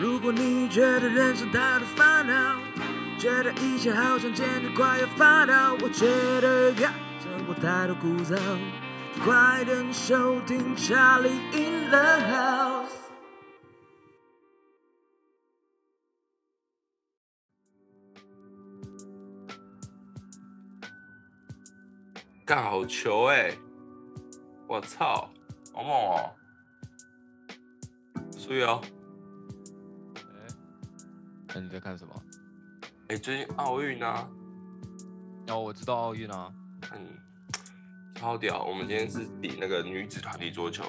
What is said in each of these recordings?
如果你觉得人生太多烦恼，觉得一切好像简直快要发抖，我觉得呀，生活太多枯燥，就快点收听《Charlie in the House》。干好球哎、我操，好猛哦！所以哦，那你在看什么？哎、最近奥运啊，哦，我知道奥运啊，嗯，超屌！我们今天是比那个女子团体桌球，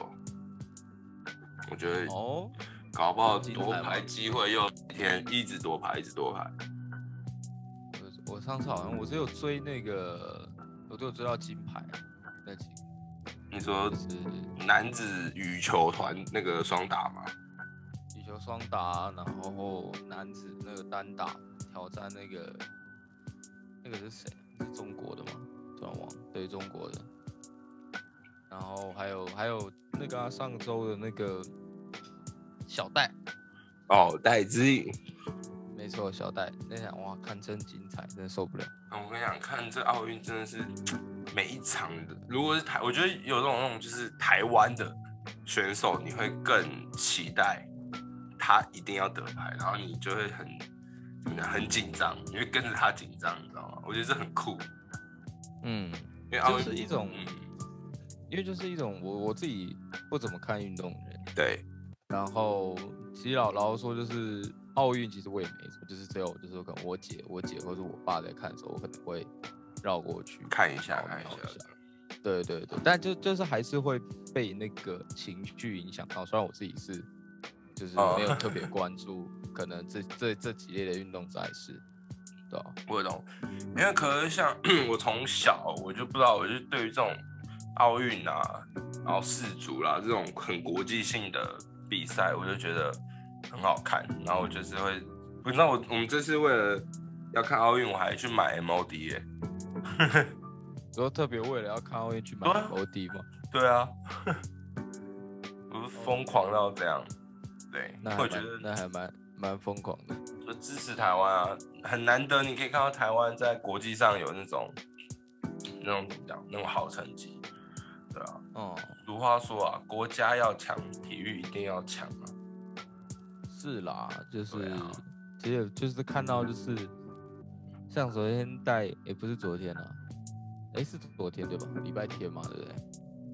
我觉得哦，搞不好夺牌机会又一天一直夺牌，一直夺牌。我我上次好像我只有追那个，我只有追到金牌啊，那几你说是男子羽球团那个双打吗？双打，然后男子那个单打挑战那个那个是谁？是中国的吗？突然忘了，对中国的。然后还有还有那个、啊、上周的那个小戴，哦，戴之颖。没错，小戴那场哇，看真精彩，真的受不了。啊我跟你讲，看这奥运真的是每一场的，如果是台，我觉得有这种那种就是台湾的选手，你会更期待他一定要得牌，然后你就会很怎么讲，很紧张，你会跟着他紧张，你知道吗？我觉得这很酷，嗯，因为奥运就是一种嗯，因为就是一种我我自己不怎么看运动的人，对，然后其实老老实说，就是奥运其实我也没什么，就是只有就是可能我姐我姐或者我爸在看的时候，我可能会绕过去看一下看一下对对对，但就就是还是会被那个情绪影响到。虽然我自己是就是哦。没有特别关注，可能这这这几类的运动赛事，对吧、我懂，因为可能像 我从小我就不知道，我就对于这种奥运啊，然后世足啦这种很国际性的比赛，我就觉得很好看，然后我就是会，不知道我我们这次为了要看奥运，我还去买 MOD 耶、之后特别为了要看奥运去买对啊。OD 嘛，对啊，我是疯狂到这样，对，那我觉得那还蛮蛮疯狂的。就支持台湾啊，很难得你可以看到台湾在国际上有那种那种怎么讲那种好成绩，对啊。哦、俗话说啊，国家要强，体育一定要强啊。是啦，就是、对啊其实就是看到就是像昨天带，也不是昨天啊，哎是昨天对吧？礼拜天嘛，对不对？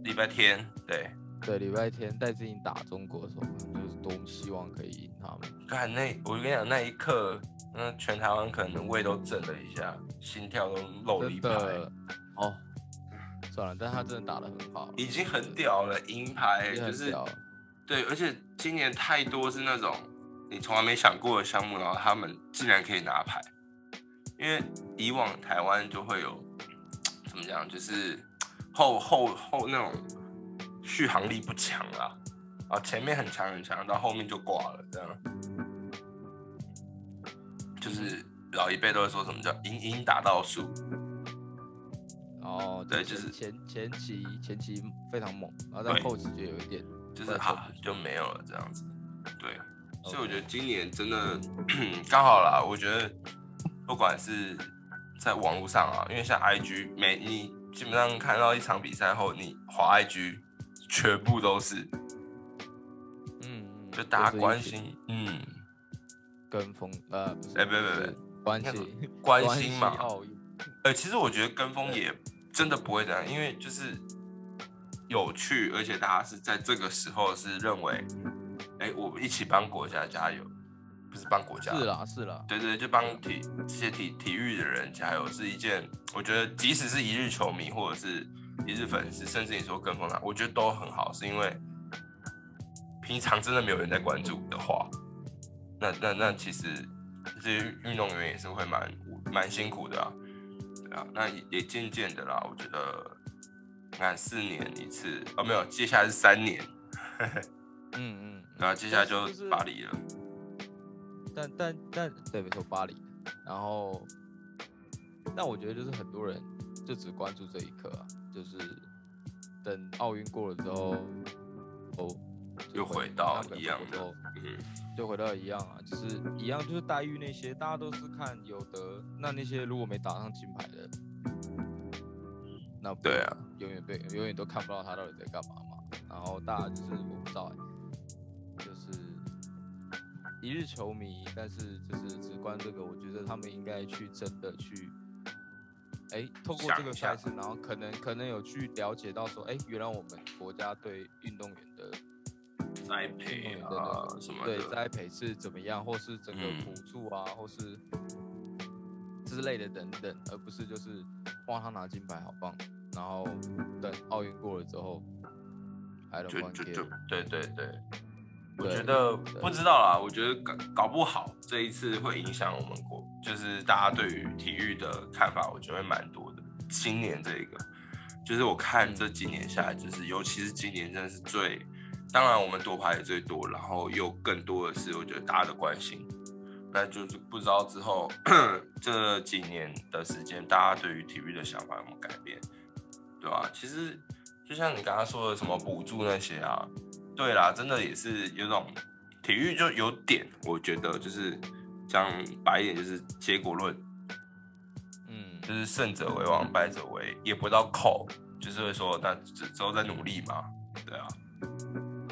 礼拜天，对，对，礼拜天戴资颖打中国的时候，就是多么希望可以赢他们。看那我跟你讲，那一刻，那全台湾可能胃都震了一下，心跳都漏了一真拍，的哦，算了，但他真的打得很好，已经很屌了，银牌就是屌。对，而且今年太多是那种你从来没想过的项目，然后他们竟然可以拿牌。因为以往台湾就会有怎么讲，就是后后后那种续航力不强啦，啊前面很强很强，到后面就挂了，这样。就是老一辈都会说什么叫“赢赢打倒数哦，对就是前前前期前期非常猛，然后到后期就有一点”，就是会啊就没有了这样子。对，所以我觉得今年真的 刚好啦。我觉得不管是在网络上啊，因为像 IG 每你基本上看到一场比赛后，你滑 IG 全部都是，就大家关心，嗯，跟风，呃，哎，不不是不，关应该系说关心嘛奥运，呃，其实我觉得跟风也真的不会这样，因为就是有趣，而且大家是在这个时候是认为，哎，我们一起帮国家加油，不是帮国家，是啦是啦，对对，就帮体这些体体育的人加油，是一件我觉得即使是一日球迷或者是一日粉丝，甚至你说跟风他，我觉得都很好，是因为平常真的没有人在关注的话，那那那其实这些运动员也是会蛮蛮辛苦的啊，对啊，那也也渐渐的啦，我觉得你看四年一次，哦没有，接下来是三年，嗯嗯，然后接下来就就是巴黎了，但但但对，没错，巴黎。然后，但我觉得就是很多人就只关注这一刻啊，就是等奥运过了之后，哦，又回到一样的，嗯，就回到一样啊，就是一样，就是待遇那些，大家都是看有的，那那些如果没打上金牌的，那不对啊，永远对，永远都看不到他到底在干嘛嘛。然后大家就是我不知道欸，就是一日球迷，但是就是只关这个，我觉得他们应该去真的去，哎，透过这个赛事，然后可能可能有去了解到说，哎，原来我们国家对运动员的栽培啊什么的，栽培是怎么样，或是整个嗯。补助啊，或是之类的等等，而不是就是哇他拿金牌好棒，然后等奥运过了之后，I don't 就 want 就就对对对，我对觉得不知道啦，我觉得搞搞不好这一次会影响我们国，就是大家对于体育的看法，我觉得会蛮多的。今年这个，就是我看嗯。这几年下来，就是尤其是今年真的是最，当然我们夺牌也最多，然后又更多的是我觉得大家的关心。那就是不知道之后 这几年的时间，大家对于体育的想法有没有改变，对吧、其实就像你刚刚说的什么补助那些啊，对啦，真的也是有种体育就有点，我觉得就是讲白一点就是结果论，嗯，就是胜者为王，败者为，也不到扣，就是会说那之之后再努力嘛，对啊，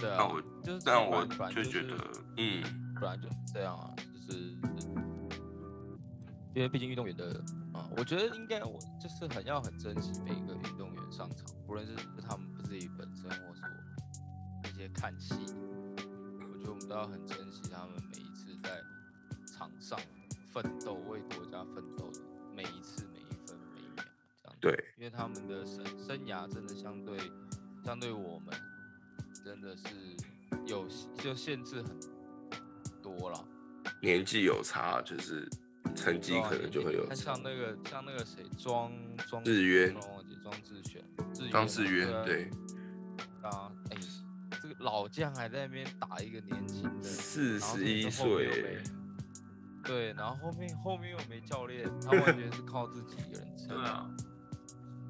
对啊，那我就是但我就觉得，嗯，本来就是这样啊，就是因为毕竟运动员的啊、我觉得应该我就是很要很珍惜每一个运动员上场，不论是他们自己本身，或是我一些看戏，我觉得我们都要很珍惜他们每一次在场上奋斗、为国家奋斗的每一次、每一分、每一秒，这样子。对，因为他们的生生涯真的相对相对我们真的是有就限制很多了。年纪有差，就是成绩可能就会有像。那个像那个谁庄庄志渊庄忘记庄志渊渊对，啊，哎、这个老将还在那边打一个年轻的，四十一岁，对，然后后面后面又没教练，他完全是靠自己一个人撑。对啊，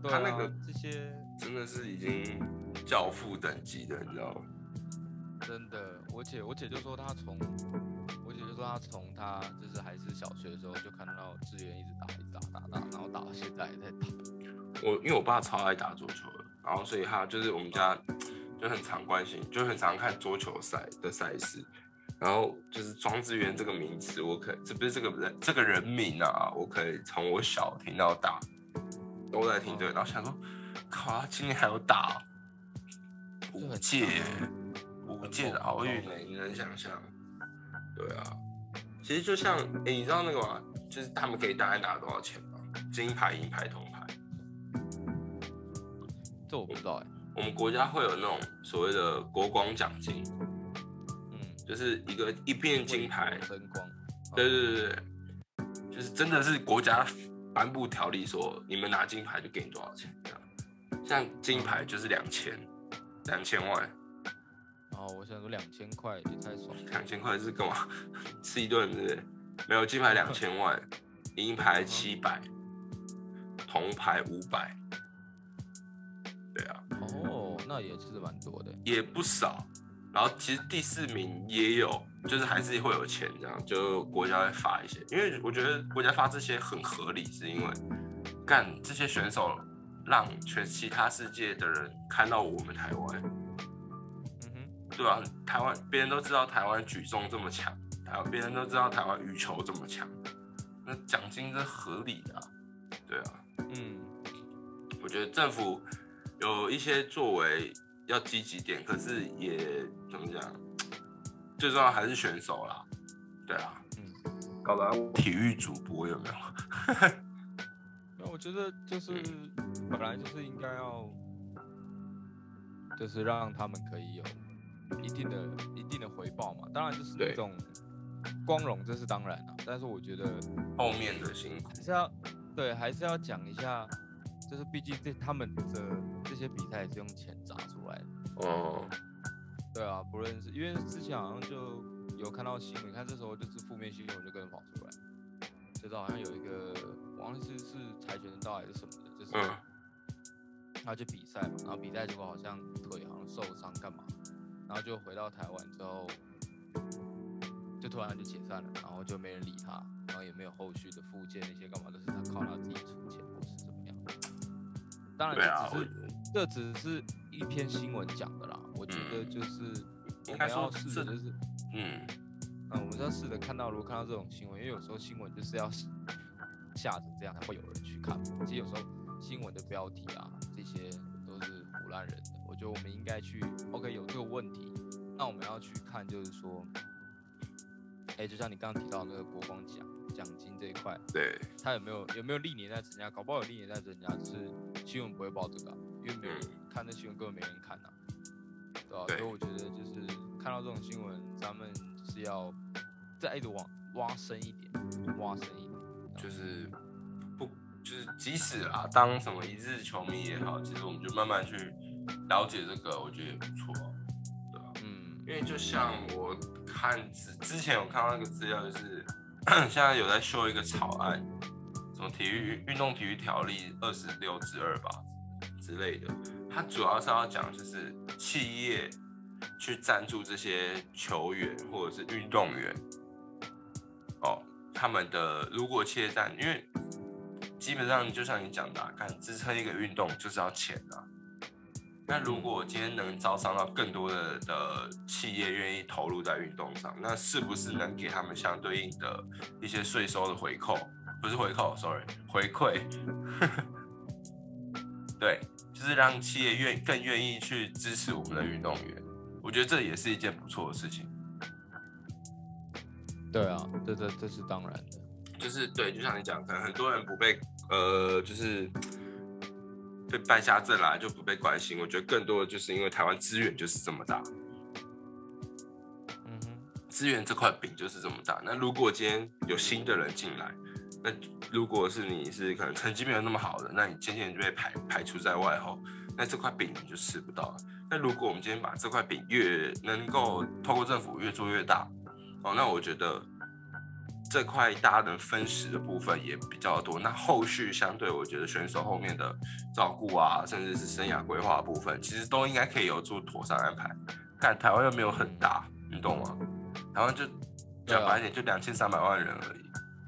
对啊，他那个这些真的是已经教父等级的，你知道吗？真的，我姐我姐就说她从，我姐就说她从她就是还是小学的时候就看到志愿一直打一直打打打，然后打到现在也在打。我因为我爸超爱打桌球的，然后所以他就是我们家就很常关心，就很常看桌球赛的赛事。然后就是庄智渊这个名词，我可这不是这个人这个人名啊，我可以从我小听到大，都在听这个。然后想说，靠，他今年还有打五届五届的奥运呢，你能想象？对啊，其实就像哎、你知道那个吗？就是他们可以大概拿多少钱吗？金牌、银牌、铜牌。这我不知道哎、我们国家会有那种所谓的国光奖金，嗯，就是一个一片金牌为，国争光。对对对对，就是真的是国家颁布条例说你们拿金牌就给你多少钱这样，像金牌就是两千，两千万，然后我想说两千块也太爽了。两千块是干嘛？吃一顿是不是？没有金牌两千万，银牌七百，铜牌五百，对啊，哦，那也是蛮多的。也不少。然后其实第四名也有，就是还是会有钱这样，就国家会发一些。因为我觉得国家发这些很合理，是因为干这些选手让全其他世界的人看到我们台湾，嗯哼，对啊、台湾别人都知道台湾举重这么强，台湾别人都知道台湾羽球这么强，那奖金是合理的、啊，对啊。嗯，我觉得政府有一些作为要积极点，可是也怎么讲，最重要还是选手啦。对啊，嗯，搞得体育主播有没有？那我觉得就是嗯本来就是应该要，就是让他们可以有一定的一定的回报嘛。当然就是对那种光荣，这是当然啊。但是我觉得后面的辛苦还，是要对，还是要讲一下，就是毕竟这他们的这些比赛也是用钱砸出来的。哦，对啊，不认识因为之前好像就有看到新闻，看这时候就是负面新闻我就跟着跑出来，就是好像有一个忘记是是跆拳道还是什么的，就是嗯他去比赛嘛，然后比赛结果好像腿好像受伤干嘛，然后就回到台湾之后，就突然就解散了，然后就没人理他，然后也没有后续的复健那些干嘛，都是他靠他自己出钱或是怎么样。当然这只是这只是一篇新闻讲的啦，我觉得就是我应该说们要试着就是。嗯，嗯，我们要试着看到，如果看到这种新闻，因为有时候新闻就是要下成这样才会有人去看。其实有时候新闻的标题啊，这些都是胡乱人的。我觉得我们应该去，OK，有这个问题，那我们要去看，就是说，哎、就像你刚刚提到那个国光奖奖金这一块，对，他有没有有没有历年在增加？搞不好有历年在增加，只是新闻不会报这个啊、因为没有人看那新闻，根本没人看呐、对吧、对所以我觉得就是看到这种新闻，咱们是要再一直往挖深一点，挖深一点。就是不就是即使啊，当什么一日球迷也好，其实我们就慢慢去了解这个，我觉得也不错，对吧、嗯。因为就像我看之之前有看到一个资料，就是 现在有在修一个草案，什么体育运动体育条例二十六之二吧之类的，它主要是要讲就是企业去赞助这些球员或者是运动员，哦，他们的如果企业赞，因为基本上就像你讲的、啊，看支撑一个运动就是要钱啊。那如果我今天能招商到更多的的企业愿意投入在运动上，那是不是能给他们相对应的一些税收的回扣？不是回扣，sorry，回馈。对，就是让企业愿更愿意去支持我们的运动员。我觉得这也是一件不错的事情。对啊，这这这是当然的。就是对，就像你讲，可能很多人不被呃，就是被败下阵来就不被关心。我觉得更多的就是因为台湾资源就是这么大，嗯哼，资源这块饼就是这么大。那如果今天有新的人进来，那如果是你是可能成绩没有那么好的，那你渐渐就被排排除在外后，那这块饼你就吃不到了。那如果我们今天把这块饼越能够透过政府越做越大，哦，那我觉得这块大家能分食的部分也比较多。那后续相对，我觉得选手后面的照顾啊，甚至是生涯规划部分，其实都应该可以有做妥善安排。但台湾又没有很大，你懂吗？台湾就讲白一点，就两千三百万人而已，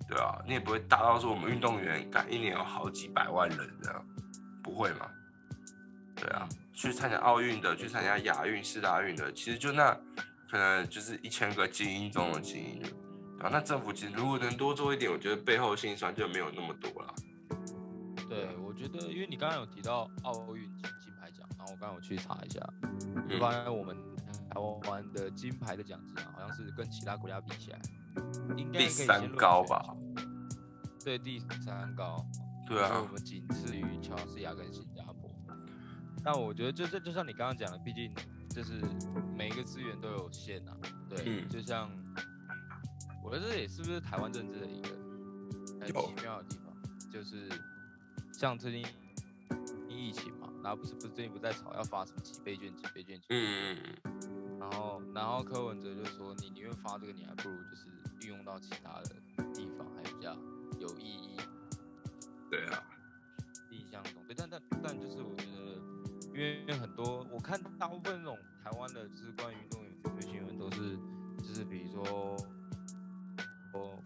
对啊，你也不会大到说我们运动员干一年有好几百万人这样，不会嘛？对啊，去参加奥运的，去参加亚运、四大运的，其实就那可能就是一千个精英中的精英了。啊，那政府其实如果能多做一点，我觉得背后辛酸就没有那么多了。对，我觉得因为你刚刚有提到奥运金金牌奖，然后我刚刚有去查一下，就嗯发现我们台湾的金牌的奖金啊，好像是跟其他国家比起来，应该第三高吧？对，第三高。对啊我，们仅次于乔治亚跟新加坡。但我觉得就这就像你刚刚讲的，毕竟就是每一个资源都有限啊。对，嗯就像我觉得这也是不是台湾政治的一个很奇妙的地方，就是像最近疫情嘛，然后不是不是最近不是在吵要发什么几倍券几倍券几倍券嗯嗯嗯，然后，然后柯文哲就说：“你宁愿发这个，你还不如就是运用到其他的地方，还比较有意义。对啊，印象中，对，但但但就是我觉得，因为很多我看大部分那种台湾的，就是关于运动员的新闻，都是就是比如说，哦，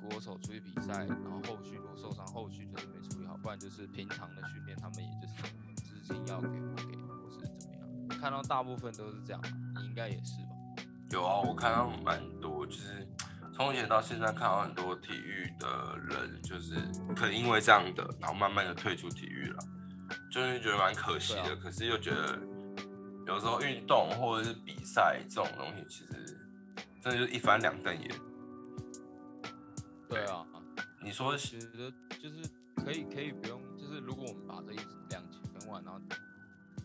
国手出去比赛，然后后续如果受伤，后续就是没处理好，不然就是平常的训练，他们也就是资金要给不给，或是怎么样。我看到大部分都是这样，你应该也是吧？有啊，我看到蛮多，就是从以前到现在看到很多体育的人，就是可能因为这样的，然后慢慢的退出体育了，就是觉得蛮可惜的。啊可是又觉得有时候运动或者是比赛这种东西，其实真的就是一翻两瞪眼。对啊，你说我觉得就是可以可以不用，就是如果我们把这一两千万，然后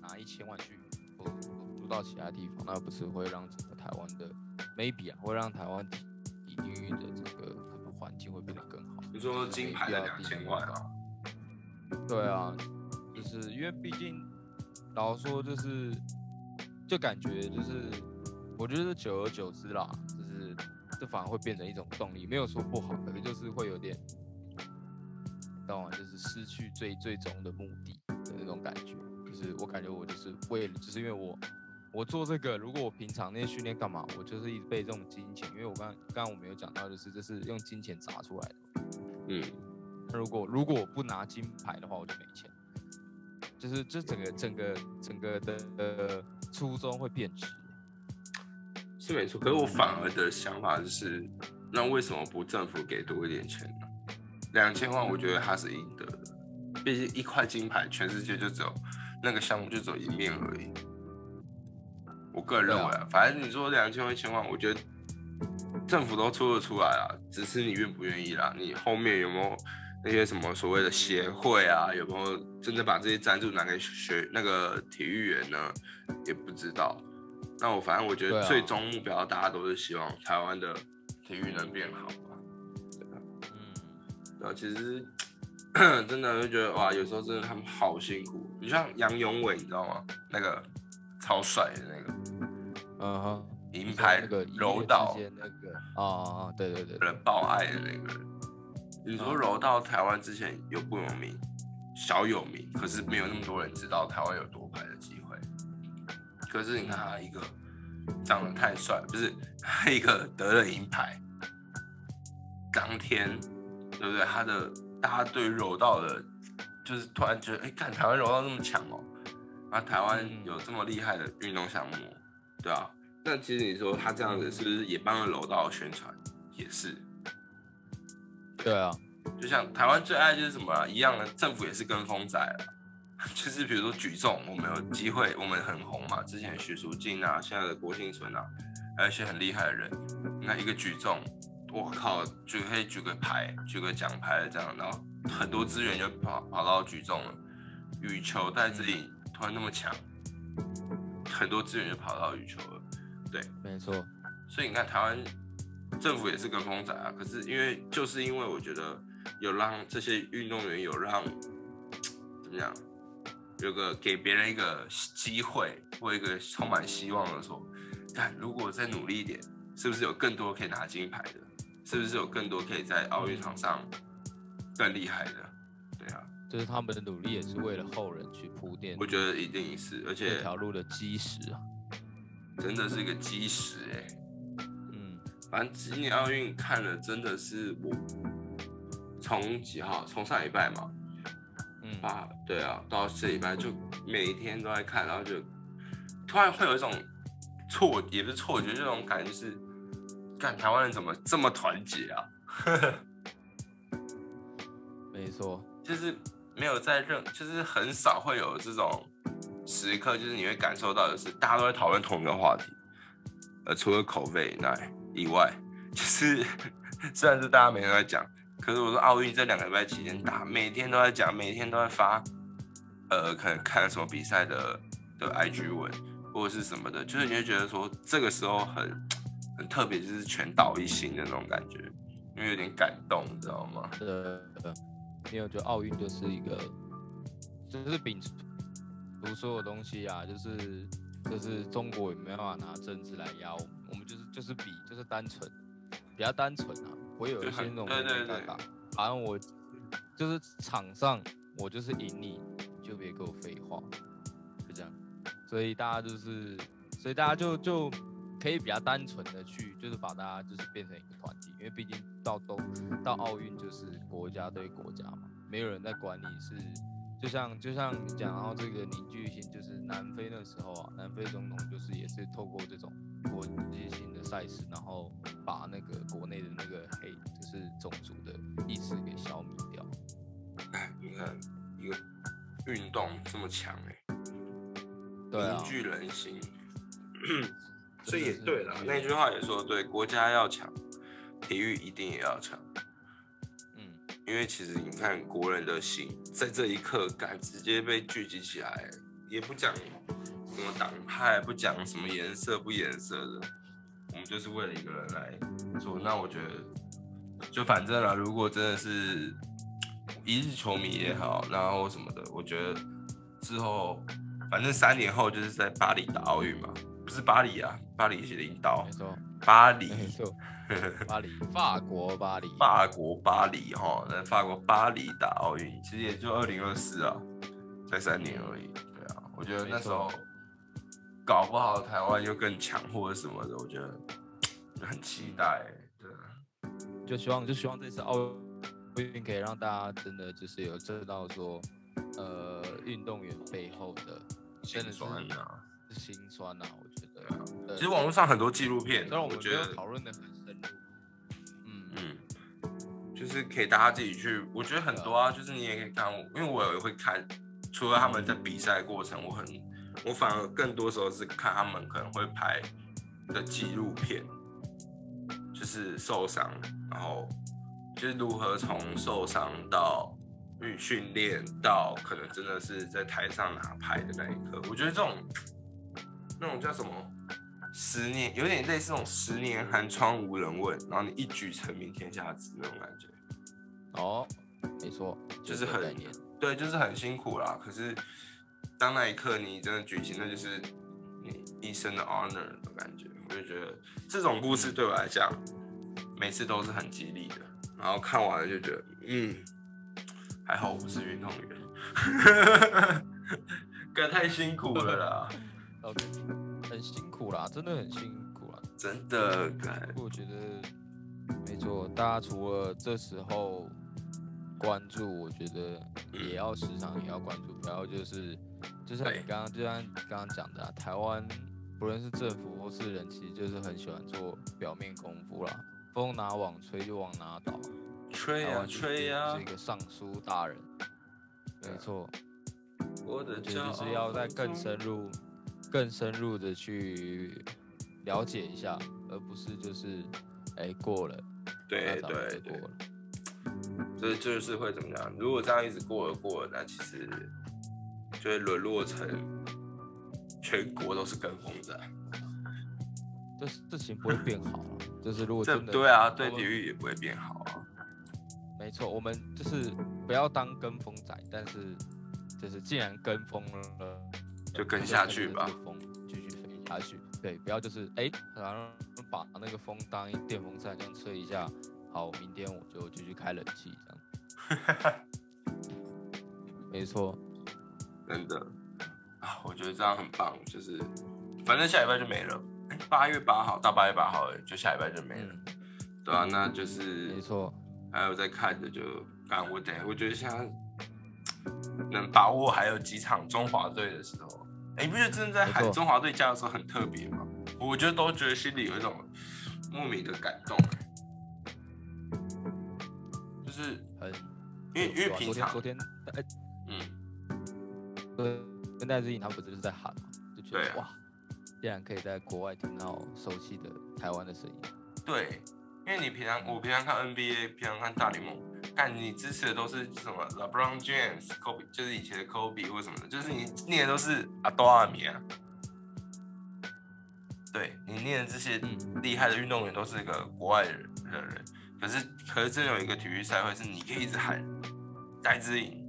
拿一千万去投入到其他地方，那不是会让整个台湾的 maybe 啊，会让台湾体育的这个可能环境会变得更好。你说金牌的两千万啊？对啊，就是因为毕竟老实说，就是就感觉就是，我觉得久而久之啦，就是这反而会变成一种动力，没有说不好，可能就是会有点，你知道吗？就是失去最最终的目的的那种感觉。就是我感觉我就是为了，就是因为我我做这个，如果我平常那些训练干嘛，我就是一直被这种金钱，因为我刚刚刚我没有讲到，就是这是用金钱砸出来的。嗯，那如果如果我不拿金牌的话，我就没钱。就是这整个整个整个的呃初衷会变质。是没错。可是我反而的想法就是，那为什么不政府给多一点钱呢？两千万，我觉得他是应得的。毕竟一块金牌，全世界就只有那个项目就只有一面而已。我个人认为啊，反正你说两千万、一千万，我觉得政府都出得出来啊，只是你愿不愿意啦。你后面有没有那些什么所谓的协会啊？有没有真的把这些赞助拿给学那个体育员呢？也不知道。那我反正我觉对啊得最终目标，大家都是希望台湾的体育能变好嘛。嗯，然后其实 真的就觉得哇，有时候真的他们好辛苦。你像杨永伟，你知道吗？那个超帅的那个嗯哼，银牌那个柔道间那个啊啊，啊对对对，人爆爱的那个人。你说嗯柔道台湾之前有不有名？小有名，可是没有那么多人知道台湾有夺牌的机会。可是你看他一个长得太帅，不是他一个得了银牌，当天对不对？他的大家对柔道的，就是突然觉得，哎，看台湾柔道这么强哦，啊，台湾嗯有这么厉害的运动项目，对啊。那其实你说他这样子是不是也帮了柔道宣传？也是，对啊，就像台湾最爱就是什么啊，一样的，政府也是跟风仔了。就是比如说举重，我们有机会，我们很红嘛。之前许淑净啊，现在的郭幸存啊，还有一些很厉害的人。你看一个举重，我靠，就可以举个牌，举个奖牌这样，然后很多资源就跑跑到举重了。羽球在这里突然那么强，很多资源就跑到羽球了。对没错，所以你看，台湾政府也是跟风仔啊。可是因为就是因为我觉得有让这些运动员有让怎么样，有个给别人一个机会或一个充满希望的时候，但如果再努力一点，是不是有更多可以拿金牌的？是不是有更多可以在奥运场上更厉害的？对啊，就是他们的努力也是为了后人去铺垫我觉得一定是，而且这且条路的基石啊。真的是一个基石哎、嗯，反正今年奥运看了，真的是我从几号？从上礼拜嘛，嗯，啊，对啊，到这礼拜就每一天都在看，然后就突然会有一种错，也不是错觉，这种感觉就是，看台湾人怎么这么团结啊？没错，就是没有在任，就是很少会有这种时刻，就是你会感受到的是大家都在讨论同一个话题，呃，除了口味那以外，以外就是 虽然是大家每天都在讲，可是我说奥运这两个礼拜期间，大家每天都在讲，每天都在发，呃，可能看什么比赛的的 IG 文或者是什么的，就是你会觉得说这个时候很很特别，就是全岛一心的那种感觉，因为有点感动，你知道吗？呃，没有，就奥运就是一个，就是摒除所有东西啊，就是就是中国也没办法拿政治来压我们，我们就就是比就是单纯，比较单纯啊，不会有一些那种对对对尴尬，反正我就是场上我就是赢你，就别给我废话，就这样，所以大家就是，所以大家就就可以比较单纯的去，就是把大家就是变成一个团体，因为毕竟到都到奥运就是国家对国家嘛，没有人在管你是，就像就像你讲到这个凝聚性，就是南非那时候啊，南非总统就是也是透过这种国际性的赛事，然后把那个国内的那个黑就是种族的意识给消灭掉。哎，你看一个运动这么强哎、凝，聚人心。所以也对了，那句话也说对，国家要强，体育一定也要强。因为其实你看国人的心，在这一刻敢直接被聚集起来，也不讲什么党派，不讲什么颜色不颜色的，我们就是为了一个人来做。那我觉得，就反正啦，如果真的是一日球迷也好，然后什么的，我觉得之后反正三年后就是在巴黎打奥运嘛，不是巴黎啊，巴黎是领导没，错，巴黎。没错，巴黎，法国巴黎，法国巴黎哈，在法国巴黎打奥运，其实也就二零二四啊，才三年而已。对啊，我觉得那时候搞不好台湾又更强或者什么的，我觉得就很期待。对啊，就希望就希望这次奥运可以让大家真的就是有知道说，呃，运动员背后的真的是。是心酸呐、我觉得。对。其实网络上很多纪录片，虽然我们觉得讨论的很深入，嗯嗯，就是可以大家自己去，我觉得很多啊，就是你也可以看，因为我也会看，除了他们在比赛过程，我很，我反而更多时候是看他们可能会拍的纪录片，就是受伤，然后就是如何从受伤到训训练到可能真的是在台上拿牌的那一刻，我觉得这种那种叫什么？十年有点类似那种十年寒窗无人问，然后你一举成名天下知那种感觉。哦，没错，就是很。对，就是很辛苦啦。可是当那一刻你真的举行，那就是你一生的 honor 的感觉。我就觉得这种故事对我来讲，每次都是很激励的。然后看完了就觉得，嗯，还好我不是运动员，哥太辛苦了啦，OK，很辛苦啦，真的很辛苦啦。真的，干我觉得没错，大家除了这时候关注，我觉得也要时常也要关注，然后就是就像你刚刚就像你刚刚讲的、啊，台湾不论是政府或是人，其实就是很喜欢做表面功夫啦，风拿往吹就往哪倒，吹呀吹呀是一，个尚书大人，没错。我的得就是要再更深入、更深入的去了解一下，而不是就是哎、过了，对对对就过，了。这就是会怎么样？如果这样一直过了过了，那其实就会沦落成全国都是跟风仔。这事情不会变好啊，就是如果真的对啊，对体育也不会变好啊。没错，我们就是不要当跟风仔，但是就是既然跟风了，就跟下去吧风继续飞下去。对，不要就是哎，好像把那个风当一电风扇这样吹一下，好，明天我就继续开冷气这样。没错，真的啊，我觉得这样很棒，就是反正下礼拜就没了。哎八月八号到八月八号就下礼拜就没了，嗯，对啊，那就是没错，还有在看的就，干我等，我觉得现在能把握还有几场中华队的时候，哎、你不觉得真的在喊中华队加的时候很特别吗？我觉得都觉得心里有一种莫名的感动、就是很因为因为平常昨天哎，嗯，跟跟戴志颖他们不是就是在喊嘛，就觉得哇，竟然可以在国外听到熟悉的台湾的声音。对，因为你平常我平常看 NBA，平常看大联盟，看你支持的都是什么 LeBron James、Kobe，就是以前的 Kobe 或什么的，就是你念的都是阿多阿米啊。对你念的这些嗯厉害的运动员都是一个国外的人人，可是可是真有一个体育赛会是你可以一直喊戴志颖，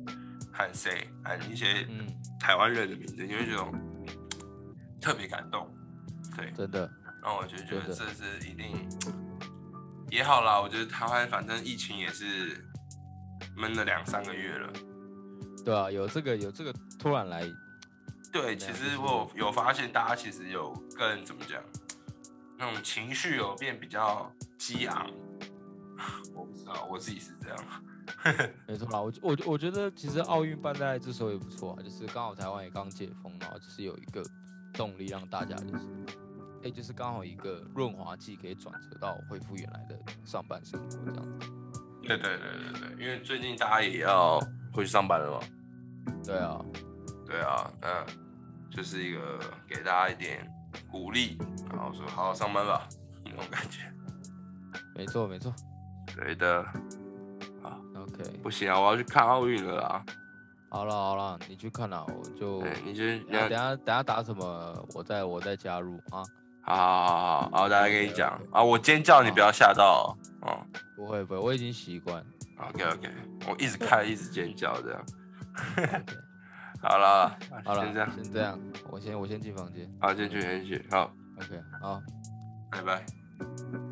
喊谁，喊一些嗯，台湾人的名字，你会觉得特别感动。对，真的，然后我就觉得这是一定也好啦。我觉得台湾反正疫情也是闷了两三个月了。对啊，有这个有这个突然来，对，其实我有有发现，大家其实有更怎么讲，那种情绪有变比较激昂。我不知道，我自己是这样。没错啦。我我我觉得其实奥运办在这时候也不错啊，就是刚好台湾也刚解封，然后就是有一个动力让大家就是，哎、就是刚好一个润滑剂可以转折到恢复原来的上班生活这样子。对对对对对，因为最近大家也要回去上班了嘛。对啊，对啊，那就是一个给大家一点鼓励，然后说好好上班吧，那种感觉。没错没错。对的，好 OK，不行啊，我要去看奥运了啊！好了好了，你去看啦，我就对，你先，你等下等下等下打什么，我再我再加入啊。好好好好好，我大家跟你讲啊，我尖叫你不要吓到哦。哦不会不会，我已经习惯。，OK OK，我一直看一直尖叫这样。好了，好了，先这样，先这样，我先我先进房间。好，先去先去，好，OK，好。拜拜。